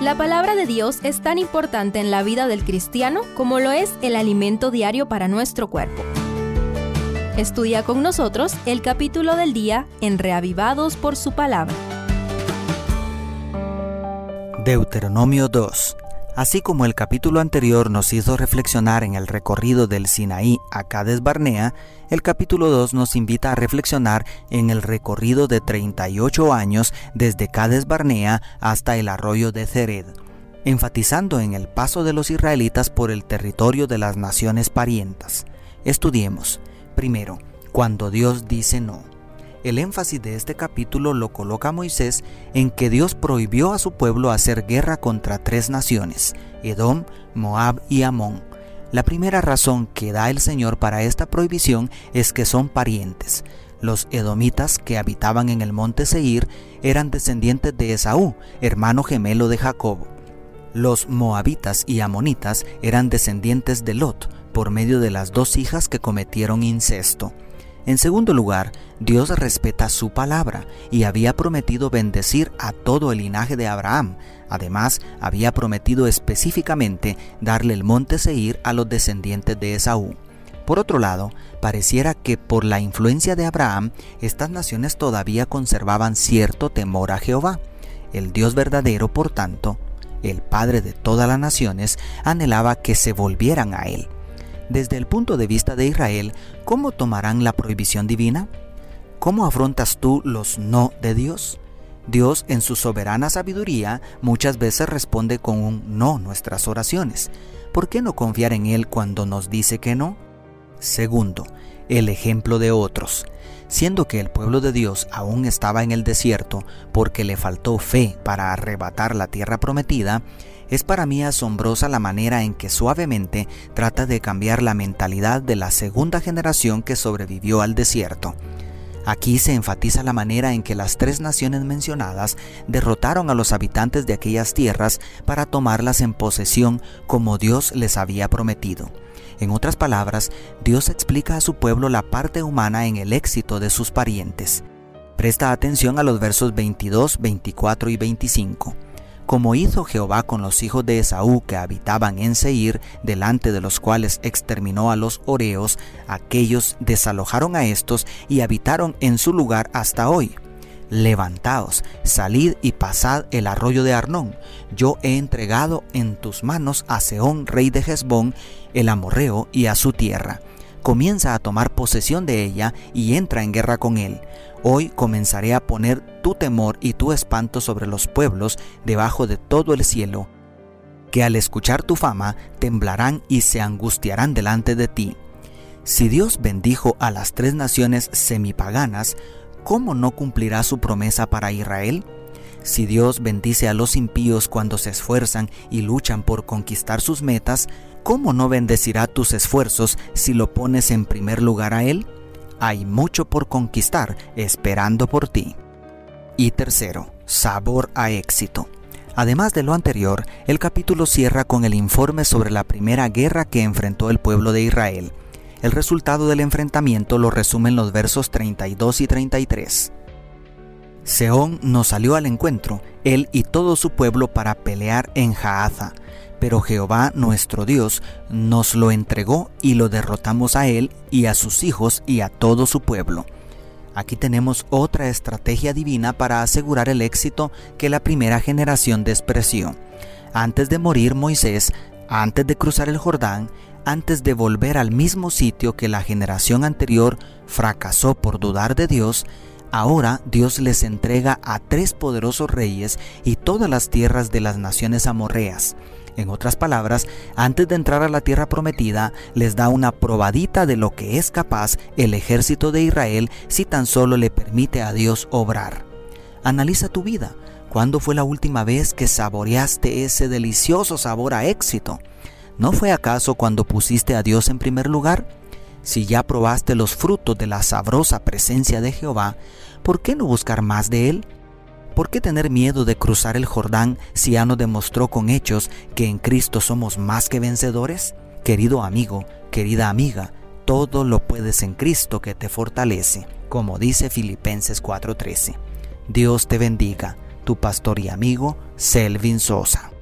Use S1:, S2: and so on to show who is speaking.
S1: La palabra de Dios es tan importante en la vida del cristiano como lo es el alimento diario para nuestro cuerpo. Estudia con nosotros el capítulo del día en Reavivados por su palabra.
S2: Deuteronomio 2 Así como el capítulo anterior nos hizo reflexionar en el recorrido del Sinaí a Cades Barnea, el capítulo 2 nos invita a reflexionar en el recorrido de 38 años desde Cades Barnea hasta el arroyo de Cered, enfatizando en el paso de los israelitas por el territorio de las naciones parientas. Estudiemos. Primero, cuando Dios dice no. El énfasis de este capítulo lo coloca Moisés en que Dios prohibió a su pueblo hacer guerra contra tres naciones, Edom, Moab y Amón. La primera razón que da el Señor para esta prohibición es que son parientes. Los edomitas que habitaban en el monte Seir eran descendientes de Esaú, hermano gemelo de Jacob. Los moabitas y amonitas eran descendientes de Lot, por medio de las dos hijas que cometieron incesto. En segundo lugar, Dios respeta su palabra y había prometido bendecir a todo el linaje de Abraham. Además, había prometido específicamente darle el monte Seir a los descendientes de Esaú. Por otro lado, pareciera que por la influencia de Abraham, estas naciones todavía conservaban cierto temor a Jehová. El Dios verdadero, por tanto, el Padre de todas las naciones, anhelaba que se volvieran a Él. Desde el punto de vista de Israel, ¿cómo tomarán la prohibición divina? ¿Cómo afrontas tú los no de Dios? Dios en su soberana sabiduría muchas veces responde con un no nuestras oraciones. ¿Por qué no confiar en Él cuando nos dice que no? Segundo, el ejemplo de otros. Siendo que el pueblo de Dios aún estaba en el desierto porque le faltó fe para arrebatar la tierra prometida, es para mí asombrosa la manera en que suavemente trata de cambiar la mentalidad de la segunda generación que sobrevivió al desierto. Aquí se enfatiza la manera en que las tres naciones mencionadas derrotaron a los habitantes de aquellas tierras para tomarlas en posesión como Dios les había prometido. En otras palabras, Dios explica a su pueblo la parte humana en el éxito de sus parientes. Presta atención a los versos 22, 24 y 25 como hizo Jehová con los hijos de Esaú que habitaban en Seir, delante de los cuales exterminó a los Oreos, aquellos desalojaron a estos y habitaron en su lugar hasta hoy. Levantaos, salid y pasad el arroyo de Arnón. Yo he entregado en tus manos a Seón, rey de Hezbón, el amorreo, y a su tierra comienza a tomar posesión de ella y entra en guerra con él. Hoy comenzaré a poner tu temor y tu espanto sobre los pueblos debajo de todo el cielo, que al escuchar tu fama temblarán y se angustiarán delante de ti. Si Dios bendijo a las tres naciones semipaganas, ¿cómo no cumplirá su promesa para Israel? Si Dios bendice a los impíos cuando se esfuerzan y luchan por conquistar sus metas, ¿cómo no bendecirá tus esfuerzos si lo pones en primer lugar a Él? Hay mucho por conquistar esperando por ti. Y tercero, sabor a éxito. Además de lo anterior, el capítulo cierra con el informe sobre la primera guerra que enfrentó el pueblo de Israel. El resultado del enfrentamiento lo resumen los versos 32 y 33. Seón nos salió al encuentro, él y todo su pueblo, para pelear en Jaaza. Pero Jehová nuestro Dios nos lo entregó y lo derrotamos a él y a sus hijos y a todo su pueblo. Aquí tenemos otra estrategia divina para asegurar el éxito que la primera generación despreció. Antes de morir Moisés, antes de cruzar el Jordán, antes de volver al mismo sitio que la generación anterior fracasó por dudar de Dios, Ahora Dios les entrega a tres poderosos reyes y todas las tierras de las naciones amorreas. En otras palabras, antes de entrar a la tierra prometida, les da una probadita de lo que es capaz el ejército de Israel si tan solo le permite a Dios obrar. Analiza tu vida. ¿Cuándo fue la última vez que saboreaste ese delicioso sabor a éxito? ¿No fue acaso cuando pusiste a Dios en primer lugar? Si ya probaste los frutos de la sabrosa presencia de Jehová, ¿por qué no buscar más de Él? ¿Por qué tener miedo de cruzar el Jordán si ya nos demostró con hechos que en Cristo somos más que vencedores? Querido amigo, querida amiga, todo lo puedes en Cristo que te fortalece, como dice Filipenses 4:13. Dios te bendiga tu pastor y amigo Selvin Sosa.